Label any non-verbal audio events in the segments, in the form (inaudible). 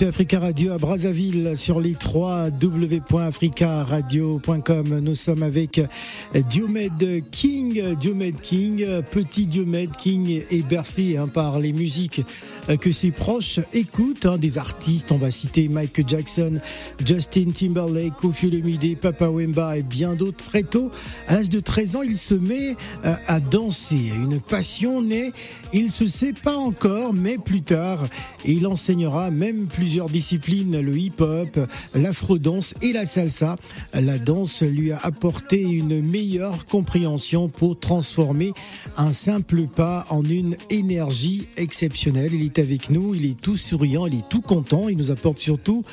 Twitter. Africa Radio à Brazzaville sur les 3 w.africaradio.com. Nous sommes avec Diomed King, Diomed King, petit Diomed King est bercé hein, par les musiques que ses proches écoutent, hein, des artistes, on va citer Michael Jackson, Justin Timberlake, Kofi Olomide, Papa Wemba et bien d'autres. Très tôt, à l'âge de 13 ans, il se met euh, à danser. Une passion naît, il se sait pas encore, mais plus tard, il enseignera même plusieurs disciplines, le hip-hop, l'afro-danse et la salsa. La danse lui a apporté une meilleure compréhension pour transformer un simple pas en une énergie exceptionnelle. Il est avec nous, il est tout souriant, il est tout content, il nous apporte surtout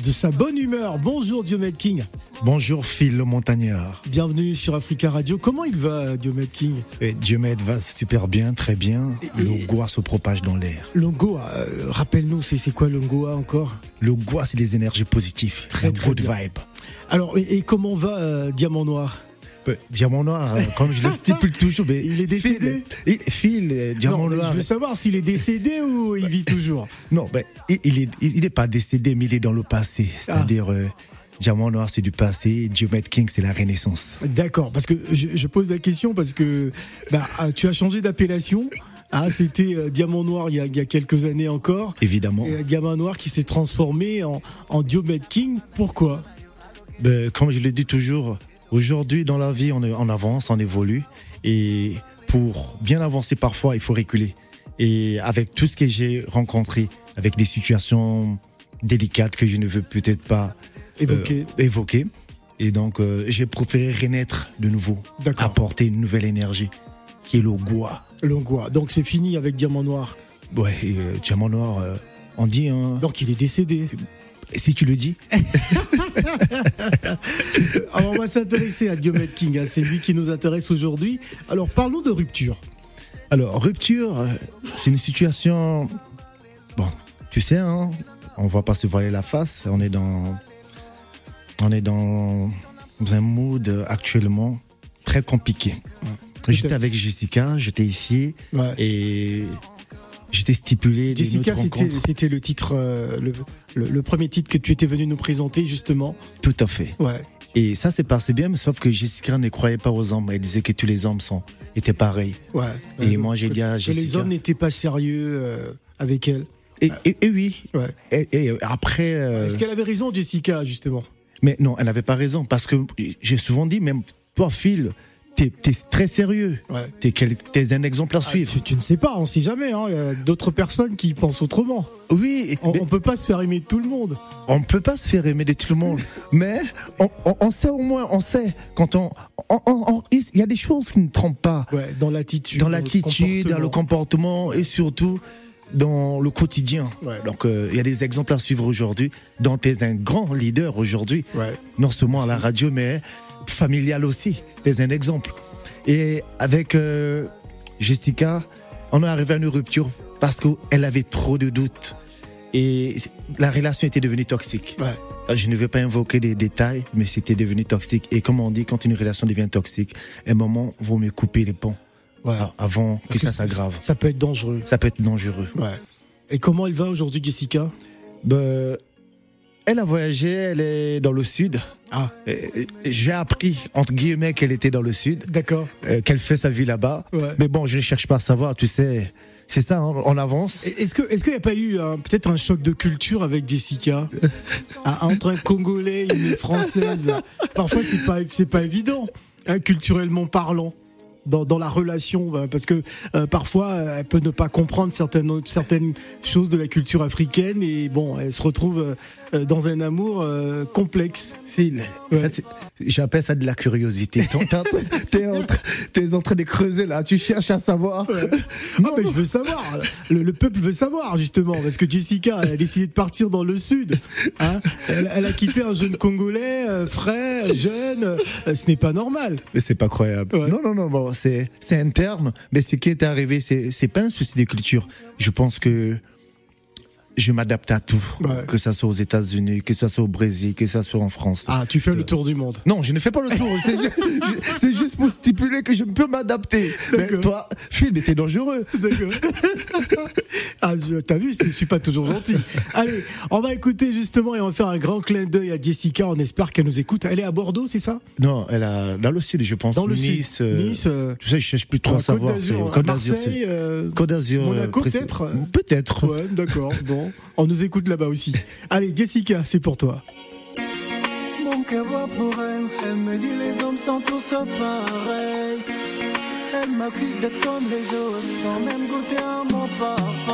de sa bonne humeur. Bonjour Diomed King, Bonjour Phil le montagnard. bienvenue sur Africa Radio. Comment il va Diomed King? Et m'aide va super bien, très bien. Et- Le goa se propage dans l'air. Longoa, euh, rappelle-nous, c'est c'est quoi Longoa encore? Le goa, c'est des énergies positives. Très, très good bien. vibe. Alors, et, et comment va euh, Diamant Noir? Diamant noir, euh, comme je le stipule toujours, mais Il est décédé Phil, il- Phil, euh, Diamant Non, noir. Je veux savoir s'il est décédé ou il vit toujours. Non, ben, il, il est, il, il est pas décédé, mais il est dans le passé. Ah. C'est-à-dire, euh, Diamant noir, c'est du passé. Diomède King, c'est la renaissance. D'accord, parce que je, je pose la question parce que bah, ah, tu as changé d'appellation. Ah, C'était euh, Diamant Noir il y, a, il y a quelques années encore. Évidemment. Et, euh, Diamant Noir qui s'est transformé en, en Diomed King. Pourquoi? Ben, comme je le dis toujours, aujourd'hui dans la vie, on, on avance, on évolue. Et pour bien avancer, parfois, il faut reculer. Et avec tout ce que j'ai rencontré, avec des situations délicates que je ne veux peut-être pas euh, Évoquer. Et donc, euh, j'ai préféré renaître de nouveau, apporter une nouvelle énergie, qui est le goa. Donc c'est fini avec Diamant Noir. Ouais, et, euh, diamant noir, on dit, hein, Donc il est décédé. Si tu le dis. (laughs) Alors on va s'intéresser à Diomed King. hein. C'est lui qui nous intéresse aujourd'hui. Alors parlons de rupture. Alors, rupture, euh, c'est une situation. Bon, tu sais, hein, on va pas se voiler la face. On est dans. On est dans un mood actuellement très compliqué. J'étais avec Jessica, j'étais ici Ouais. et j'étais stipulé. Jessica, c'était le titre, euh, le, le- le premier titre que tu étais venu nous présenter justement. Tout à fait. Ouais. Et ça s'est passé bien, mais sauf que Jessica ne croyait pas aux hommes. Elle disait que tous les hommes sont, étaient pareils. Ouais. Et Euh, moi, j'ai dit à que les Jessica- hommes n'étaient pas sérieux euh, avec elle. Et, et- et oui. Ouais. Et, et après. euh, Est-ce qu'elle avait raison, Jessica, justement? Mais non, elle n'avait pas raison parce que j'ai souvent dit, même toi, Phil, t'es très sérieux. Ouais. T'es t'es un exemple à Ah, suivre. tu, tu ne sais pas, on sait jamais. hein. Il y a d'autres personnes qui pensent autrement. Oui, On, on peut pas se faire aimer de tout le monde. on ne peut pas se faire aimer de tout le monde, (laughs) mais on, on- on sait au moins, on sait quand on, il y a des choses qui ne trompent pas Ouais, dans l'attitude. dans l'attitude, dans le comportement. et surtout dans le quotidien. Ouais. Donc euh, il y a des exemples à suivre aujourd'hui. dont tu es un grand leader aujourd'hui, Ouais. non seulement à la radio mais familial aussi. Es un exemple. Et avec euh, Jessica, on est arrivé à une rupture parce qu'elle avait trop de doutes et la relation était devenue toxique. Ouais. Euh, Je ne vais pas invoquer des détails, mais c'était devenu toxique. Et comme on dit, quand une relation devient toxique, un moment, vaut mieux couper les ponts Ouais. avant que ça s'aggrave. Ça peut être dangereux. Ça peut être dangereux. Ouais. Et comment elle va aujourd'hui, Jessica? Ben, elle a voyagé, elle est dans le sud. Ah. J'ai appris, entre guillemets, qu'elle était dans le sud, D'accord. euh, qu'elle fait sa vie là-bas. Ouais. Mais bon, je ne cherche pas à savoir, tu sais. C'est ça, hein, on avance. Est-ce qu'il n'y a pas eu euh, peut-être un choc de culture avec Jessica? (laughs) Ah, entre un Congolais et une Française Parfois c'est pas pas évident hein, culturellement parlant. Dans, dans la relation, euh, parce que euh, parfois euh, elle peut ne pas comprendre certaines certaines choses de la culture africaine et bon, elle se retrouve dans un amour euh, complexe. Phil, Ouais. j'appelle ça de la curiosité. T'es en, en train- de creuser là, tu cherches à savoir. Ah mais je veux savoir. Le, le peuple veut savoir justement parce que Jessica elle a décidé de partir dans le sud. hein. elle, elle a quitté un jeune Congolais euh, frais, jeune. ce n'est pas normal. Mais c'est pas croyable. Ouais. Non, non, non, bon, c'est, c'est interne. Mais ce qui est arrivé, c'est pas un souci de culture. Je pense que je m'adapte à tout. Ouais. Que ça soit aux États-Unis, que ça soit au Brésil, que ça soit en France. Ah, tu fais le tour du monde. Non, je ne fais pas le tour. (laughs) c'est, juste pour stipuler que je peux m'adapter. Mais toi, Phil, t'es dangereux. D'accord. (laughs) ah, t'as vu, je suis pas toujours gentil. Allez, on va écouter justement et on va faire un grand clin d'œil à Jessica. On espère qu'elle nous écoute. Elle est à Bordeaux, c'est ça? Non, elle a, dans le sud, je pense. Dans le nice, sud. euh, Nice. euh, Tu sais, je cherche plus trop à savoir. Côte d'Azur, Côte d'Azur. euh, Monaco, peut-être? Peut-être. Ouais, d'accord. Bon, on nous écoute là-bas aussi. Allez, Jessica, c'est pour toi. Mon cœur va pour elle, elle me dit les hommes sont tous pareils. Elle m'accuse d'être comme les autres, sans même goûter à mon parfum.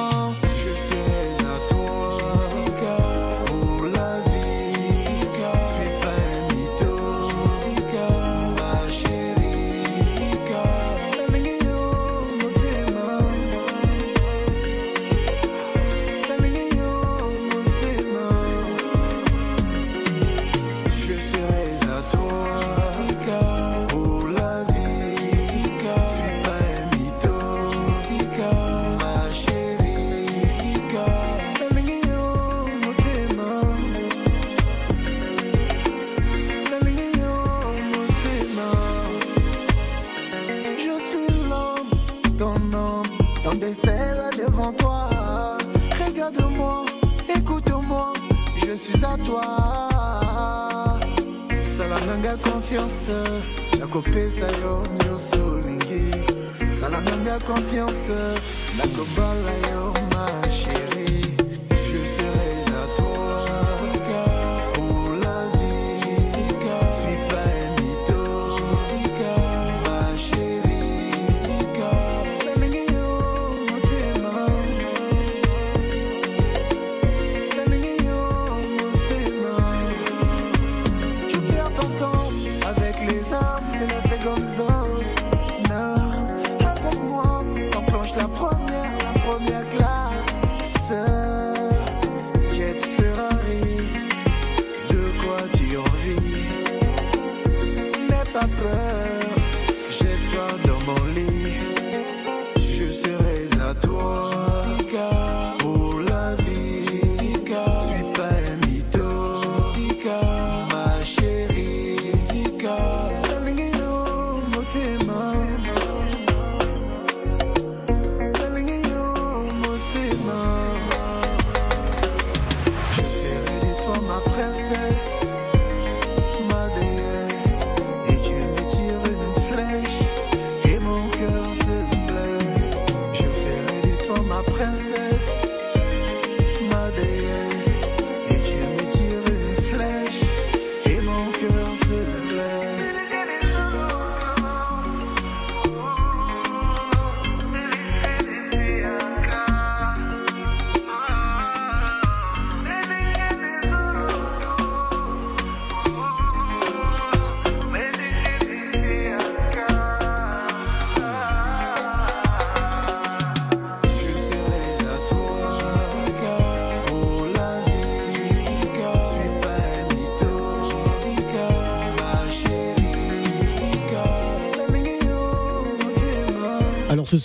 Là devant toi. Regarde-moi, écoute-moi, je suis à toi. Salamanga confiance, la copesa yo nyonso olingi. Salamanga confiance, la kobala yo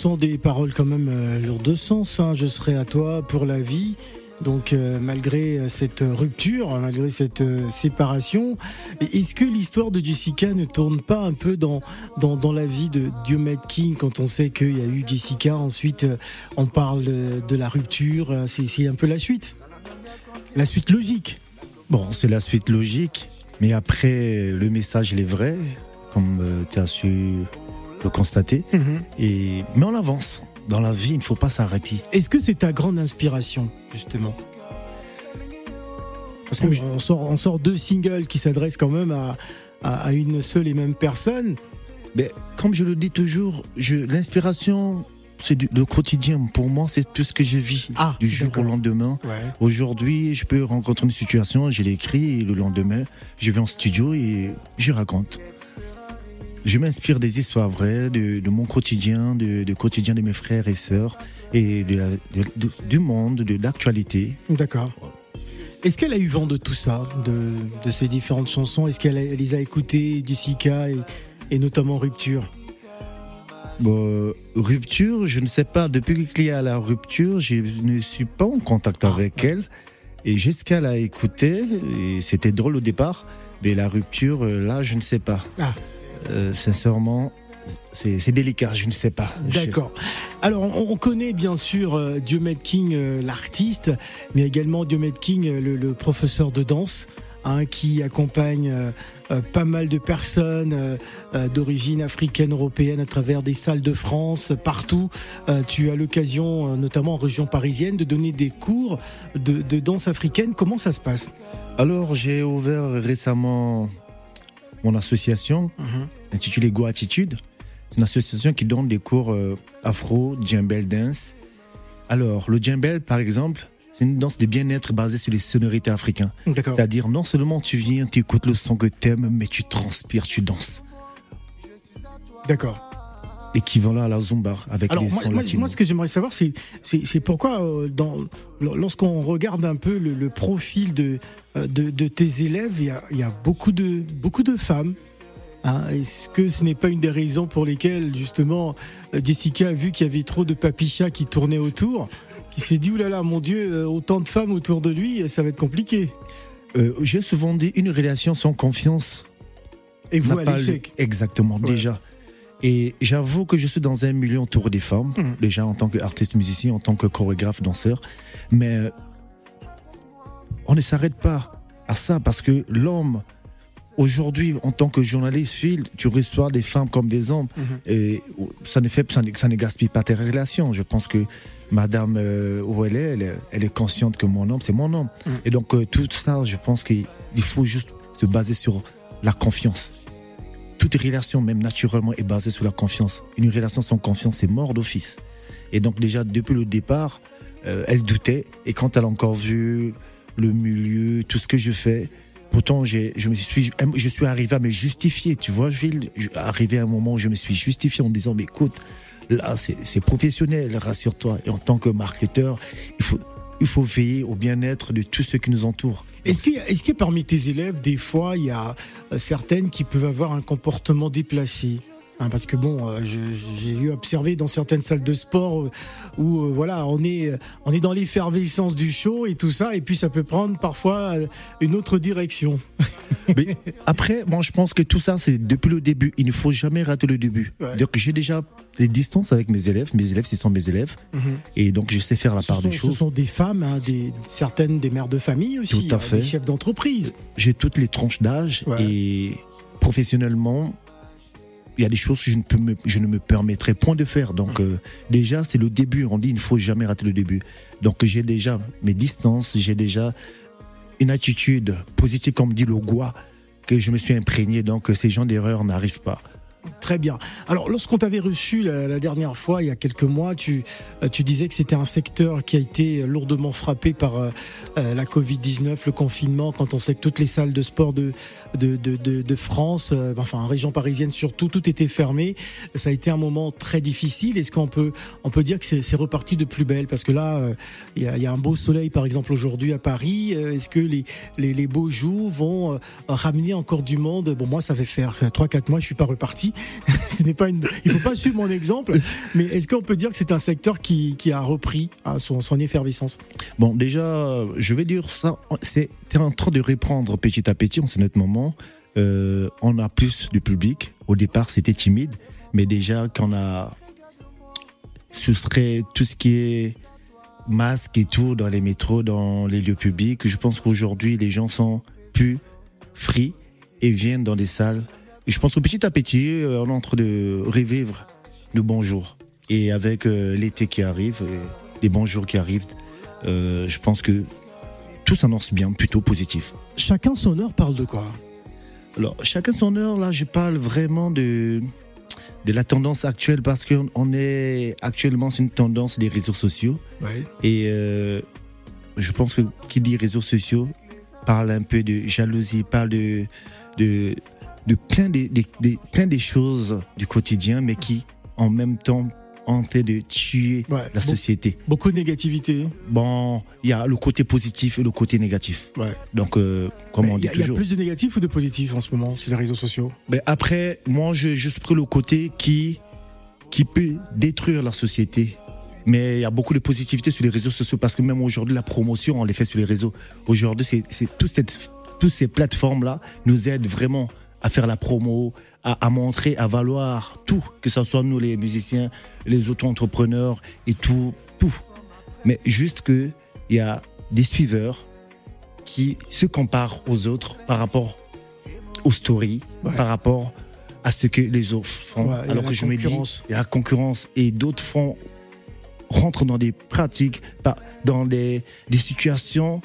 des paroles quand même euh, lourdes de sens. hein. Je serai à toi pour la vie. Donc, euh, malgré euh, cette rupture, malgré cette séparation, est-ce que l'histoire de Jessica ne tourne pas un peu dans, dans, la vie de Diomed King quand on sait qu'il y a eu Jessica Ensuite, on parle de, de la rupture. C'est c'est un peu la suite. La suite logique. Bon, c'est la suite logique, mais après, le message, il est vrai, comme tu as su le constater. Et, mais on avance. Dans la vie, il ne faut pas s'arrêter. Est-ce que c'est ta grande inspiration, justement? Parce Oui. qu'on sort, on sort deux singles qui s'adressent quand même à, à, à une seule et même personne. Mais comme je le dis toujours, l'inspiration, c'est le quotidien. Pour moi, c'est tout ce que je vis Ah, du jour au lendemain. Ouais. Aujourd'hui, je peux rencontrer une situation, je l'écris, et le lendemain, je vais en studio et je raconte. Je m'inspire des histoires vraies, de, de mon quotidien, de, de quotidien de mes frères et sœurs, et de la- de- de- du monde, de l'actualité. D'accord. Est-ce qu'elle a eu vent de tout ça, de, ces différentes chansons? Est-ce qu'elle les a écoutées, Jessica, et, et notamment Rupture? Bon, rupture, je ne sais pas, depuis qu'il y a la rupture, je ne suis pas en contact Ah. avec elle. Et jusqu'à l'a écouté, et c'était drôle au départ, mais la rupture, euh, là, je ne sais pas. Ah. Euh, sincèrement, c'est délicat, je ne sais pas. D'accord. Alors, on, on connaît bien sûr euh, Diomed King, euh, l'artiste, mais également Diomed King, euh, le, le professeur de danse, hein, qui accompagne euh, pas mal de personnes d'origine africaine, européenne, à travers des salles de France, partout. Tu as l'occasion, notamment en région parisienne, de donner des cours de, de danse africaine. Comment ça se passe? Alors, j'ai ouvert récemment mon association intitulée Go Attitude. C'est une association qui donne des cours euh, afro, djembel dance. Alors, le djembel, par exemple, c'est une danse de bien-être basée sur les sonorités africaines. C'est-à-dire, non seulement tu viens, tu écoutes le son que t'aimes, mais tu transpires, tu danses. D'accord. Équivalent à la zumba avec Alors les moi, sons moi, moi, ce que j'aimerais savoir, c'est pourquoi euh, dans lorsqu'on regarde un peu le, le profil de, euh, de de tes élèves, il y a, il y a beaucoup de beaucoup de femmes. Hein, Est-ce que ce n'est pas une des raisons pour lesquelles justement euh, Jessica a vu qu'il y avait trop de papichas qui tournaient autour, qui s'est dit oulala mon Dieu, autant de femmes autour de lui, ça va être compliqué. Euh, J'ai souvent dit une relation sans confiance Et vous à l'échec. Exactement, Ouais. déjà. Et j'avoue que je suis dans un milieu entouré des femmes, Mhm. déjà en tant qu'artiste musicien, en tant que chorégraphe, danseur. Mais euh, on ne s'arrête pas à ça parce que l'homme, aujourd'hui, en tant que journaliste, Phil, tu reçois des femmes comme des hommes. Mhm. Et ça ne, fait, ça, ne, ça ne gaspille pas tes relations. Je pense que madame, euh, où elle est, elle, est- elle est consciente que mon homme, c'est mon homme. Mhm. Et donc, euh, tout ça, je pense qu'il il faut juste se baser sur la confiance. Toute relation, même naturellement, est basée sur la confiance. Une relation sans confiance, c'est mort d'office. Et donc, déjà, depuis le départ, euh, elle doutait. Et quand elle a encore vu le milieu, tout ce que je fais, pourtant, je me suis, je suis arrivé à me justifier. Tu vois, je- arrivé à un moment où je me suis justifié en disant, mais écoute, là, c'est professionnel, rassure-toi. Et en tant que marketeur, il faut, il faut veiller au bien-être de tous ceux qui nous entourent. Est-ce qu'il parmi tes élèves, des fois, il y a euh, certaines qui peuvent avoir un comportement déplacé? Hein, parce que bon, euh, j'ai eu observé dans certaines salles de sport euh, où euh, voilà, on est on est dans l'effervescence du show et tout ça, et puis ça peut prendre parfois une autre direction. (laughs) Mais après, moi, je pense que tout ça, c'est depuis le début. Il ne faut jamais rater le début. Ouais. Donc, j'ai déjà des distances avec mes élèves. Mes élèves, ce sont mes élèves. Et donc, je sais faire la Ce part sont, des ce choses. sont des femmes, hein, des, certaines des mères de famille aussi, Tout à hein, fait. des chefs d'entreprise. J'ai toutes les tranches d'âge. Ouais. Et professionnellement, il y a des choses que je ne, peux me, je ne me permettrai point de faire. Donc, euh, déjà, c'est le début. On dit il ne faut jamais rater le début. Donc, j'ai déjà mes distances. J'ai déjà une attitude positive, comme dit le Goua, que je me suis imprégné. Donc, ces gens d'erreur n'arrivent pas. Très bien. Alors, lorsqu'on t'avait reçu la, dernière fois, il y a quelques mois, tu, euh, tu disais que c'était un secteur qui a été lourdement frappé par euh, euh, la Covid-19, le confinement, quand on sait que toutes les salles de sport de, de, de, de, France, enfin, en région parisienne surtout, tout était fermé. Ça a été un moment très difficile. Est-ce qu'on peut, on peut dire que c'est reparti de plus belle? Parce que là, il y, a, y a un beau soleil, par exemple, aujourd'hui à Paris. Est-ce que les, les, beaux jours vont ramener encore du monde? Bon, moi, ça fait faire 3-4 mois, je suis pas reparti. (laughs) ce n'est pas une, il faut pas suivre mon exemple, mais est-ce qu'on peut dire que c'est un secteur qui, a repris hein, son, son effervescence? Bon, déjà, je vais dire ça, c'est en train de reprendre petit à petit en ce moment. Euh, on a plus de public. Au départ, c'était timide, mais déjà qu'on a soustrait tout ce qui est masque et tout dans les métros, dans les lieux publics, je pense qu'aujourd'hui, les gens sont plus free et viennent dans des salles. Et je pense que petit à petit, euh, on est en train de revivre le bonjour. Et avec euh, l'été qui arrive, les bons jours qui arrivent, euh, je pense que tout s'annonce bien, plutôt positif. Chacun son heure parle de quoi? Alors, chacun son heure, là, je parle vraiment de, de la tendance actuelle parce qu'on on est actuellement sur une tendance des réseaux sociaux. Ouais. Et euh, je pense que qui dit réseaux sociaux parle un peu de jalousie, parle de, de, de plein, de, de- de- plein des choses du quotidien, mais qui, en même temps, en train de tuer Ouais. la société. Beaucoup de négativité. Bon, il y a le côté positif et le côté négatif. Ouais. Donc, euh, comme Mais on dit il y a plus de négatifs ou de positifs en ce moment sur les réseaux sociaux? Ben après, moi, je juste pris le côté qui, qui peut détruire la société. Mais il y a beaucoup de positivité sur les réseaux sociaux parce que même aujourd'hui, la promotion, on les fait sur les réseaux. Aujourd'hui, c'est, cette, toutes ces plateformes-là nous aident vraiment à faire la promo, à, à montrer, à valoir tout, que ce soit nous les musiciens, les auto-entrepreneurs et tout, tout. Mais juste que il y a des suiveurs qui se comparent aux autres par rapport aux stories, Ouais. par rapport à ce que les autres font. Ouais, Alors que je me dis, il y a la concurrence et d'autres font rentrent dans des pratiques, dans des, des situations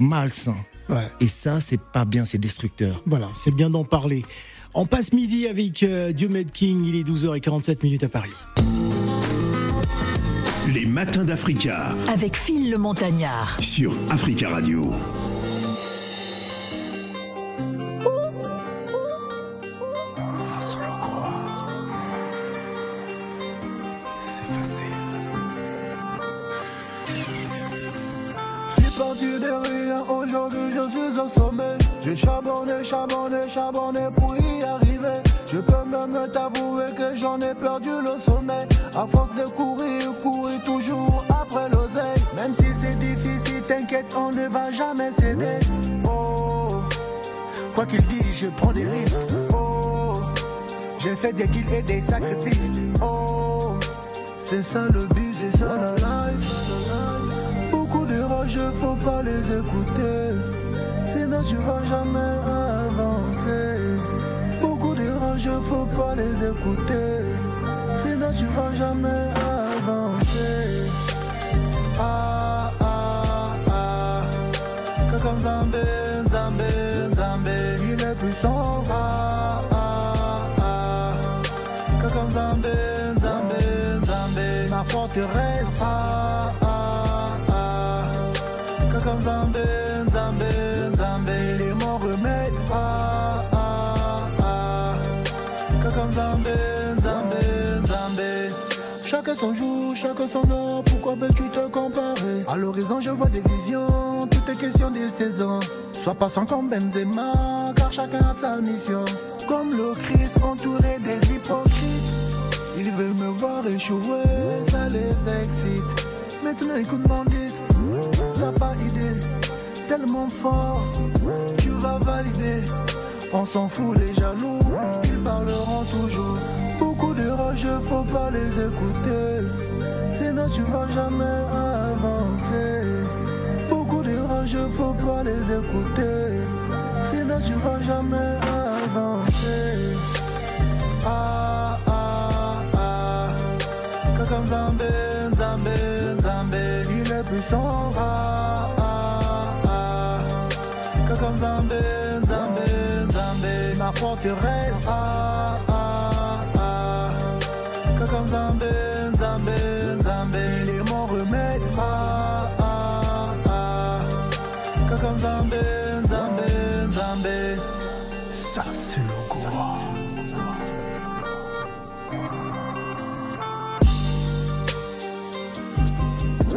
malsaines. Ouais. Et ça, c'est pas bien, c'est destructeur. Voilà, c'est bien d'en parler. On passe midi avec euh, Diomed King, il est 12h47 minutes à Paris. Les matins d'Africa Avec Phil le Montagnard. sur Africa Radio. Charbonné, pour y arriver. Je peux même t'avouer que j'en ai perdu le sommeil. À force de courir, courir toujours après l'oseille. Même si c'est difficile, t'inquiète, on ne va jamais céder. Oh, quoi qu'il dise, je prends des risques. Oh, j'ai fait des kills et des sacrifices. Oh, c'est ça le but, c'est ça la. Beaucoup de rageux, faut pas les écouter. Sinon tu vas jamais avancer. Beaucoup de rageux, faut pas les écouter. Sinon tu vas jamais avancer. Ah ah ah. Kakam Zambé, Zambé, Zambé. Il est puissant. Ah ah ah. Kakam Zambé, Zambé, Zambé. Ma forteresse. Ah ah Kakam Zambé, Zambé, Zambé. Chacun son jour, chacun son heure, pourquoi veux-tu te comparer? À l'horizon je vois des visions, tout est question de saison. Sois patient comme Benzema, car chacun a sa mission. Comme le Christ entouré des hypocrites. Ils veulent me voir échouer, ça les excite. Maintenant écoute mon disque, t'as pas idée Tellement fort, tu vas valider. On s'en fout les jaloux, toujours. Beaucoup de rageux, faut pas les écouter. Sinon tu vas jamais avancer. Beaucoup de rageux, faut pas les écouter. Sinon tu vas jamais avancer. Ah ah ah. Kakam Zambé, Zambé, Zambé. Il est puissant. Ah ah ah. Kakam Zambé, Zambé, Zambé. Ma forteresse. Ah ah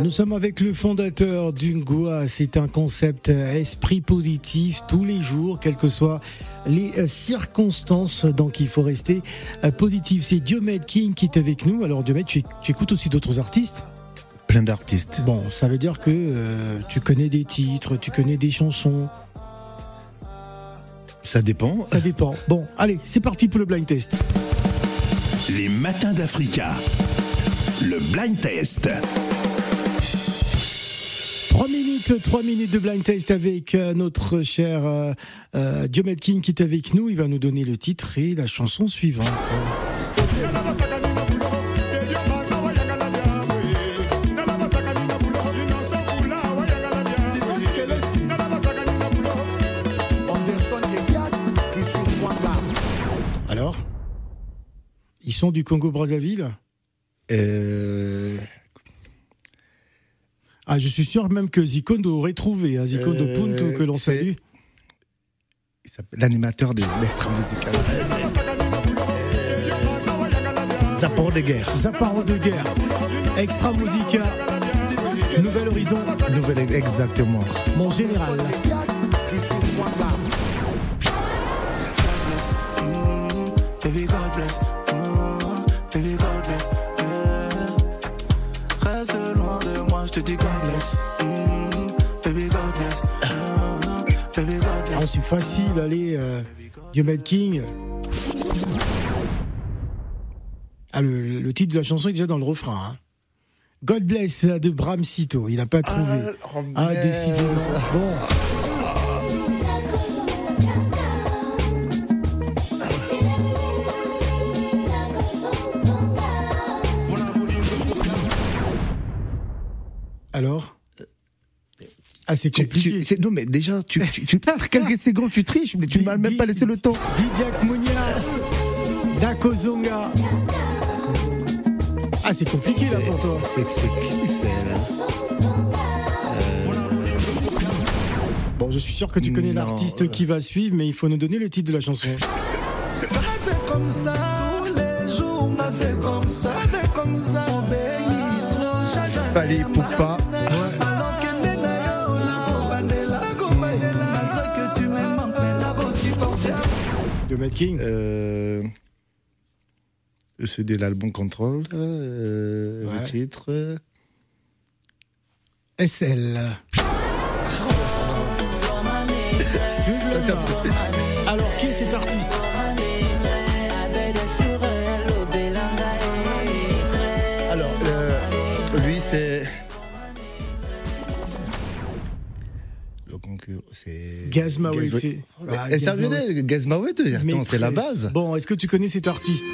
Nous sommes avec le fondateur d'Ungua. C'est un concept euh, esprit positif tous les jours, quelles que soient les euh, circonstances. Donc il faut rester euh, positif. C'est Diomed King qui est avec nous. Alors Diomed, tu, éc- tu écoutes aussi d'autres artistes? Plein d'artistes. Bon, ça veut dire que euh, tu connais des titres, tu connais des chansons. Ça dépend. Ça dépend. Bon, allez, c'est parti pour le blind test. Les matins d'Africa. Le blind test. 3 minutes, 3 minutes de blind test avec euh, notre cher euh, euh, Diomed King qui est avec nous. Il va nous donner le titre et la chanson suivante. Alors? Ils sont du Congo-Brazzaville? Euh, Ah, je suis sûr même que Zikondo aurait trouvé, hein, Zikondo Euh, Punto que l'on salue. il s'appelle L'animateur de l'extra musical. Zapor de guerre. Zaparo de guerre, Extra Musica, Nouvel Horizon, Nouvelle, exactement. mon général. Baby God bless, te dis God bless, mm, baby God bless, oh, baby God bless. Ah, c'est facile, allez, euh, Diomed King. Ah, le, le titre de la chanson est déjà dans le refrain. hein. God bless de Bram Sito, il n'a pas trouvé. oh, Ah, décidément. Bon. Alors Ah, c'est compliqué. tu- non, mais déjà, tu, tu, tu- (laughs) quelques secondes, tu triches, mais tu Di- m'as même pas laissé le temps. Didiak Mounia, Dakozonga. Ah, c'est compliqué là pour toi. C'est c'est qui, c'est là Bon, je suis sûr que tu connais l'artiste qui va suivre, mais il faut nous donner le titre de la chanson. C'est comme ça, tous les jours, m'a fait comme ça, fait comme ça, on bénit trop, jaja. Fallait Poupa. Alors Mad King. Euh, c'est de l'album Control, euh, Ouais. le titre. euh, SL. Lama. Alors, qui est cet artiste? C'est. Gaz Ah, Et ça venait, Gaz Mawete, attends, c'est la base. Bon, est-ce que tu connais cet artiste?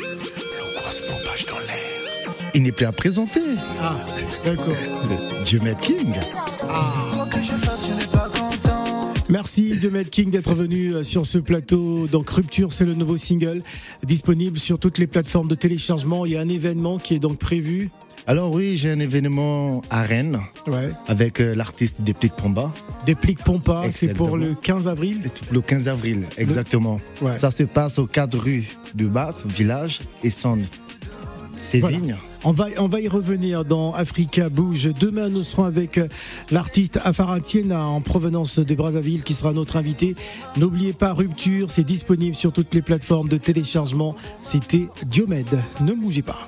Il n'est plus à présenter. Ah, d'accord. (laughs) Dieu King. Content. Merci de Mad King d'être venu euh, sur ce plateau. Donc Rupture, c'est le nouveau single disponible sur toutes les plateformes de téléchargement. Il y a un événement qui est donc prévu. Alors, oui, j'ai un événement à Rennes Ouais. avec euh, l'artiste Déplique Pomba. Déplique Pompa, c'est pour le 15 avril. Le 15 avril, exactement. Ouais. Ça se passe aux 4 rues du Bas, village et Sonne. C'est Voilà. Vigne. On va, on va y revenir dans Africa Bouge. Demain, nous serons avec euh, l'artiste Afaratiena en provenance de Brazzaville qui sera notre invité. N'oubliez pas Rupture, c'est disponible sur toutes les plateformes de téléchargement. C'était Diomed. Ne bougez pas.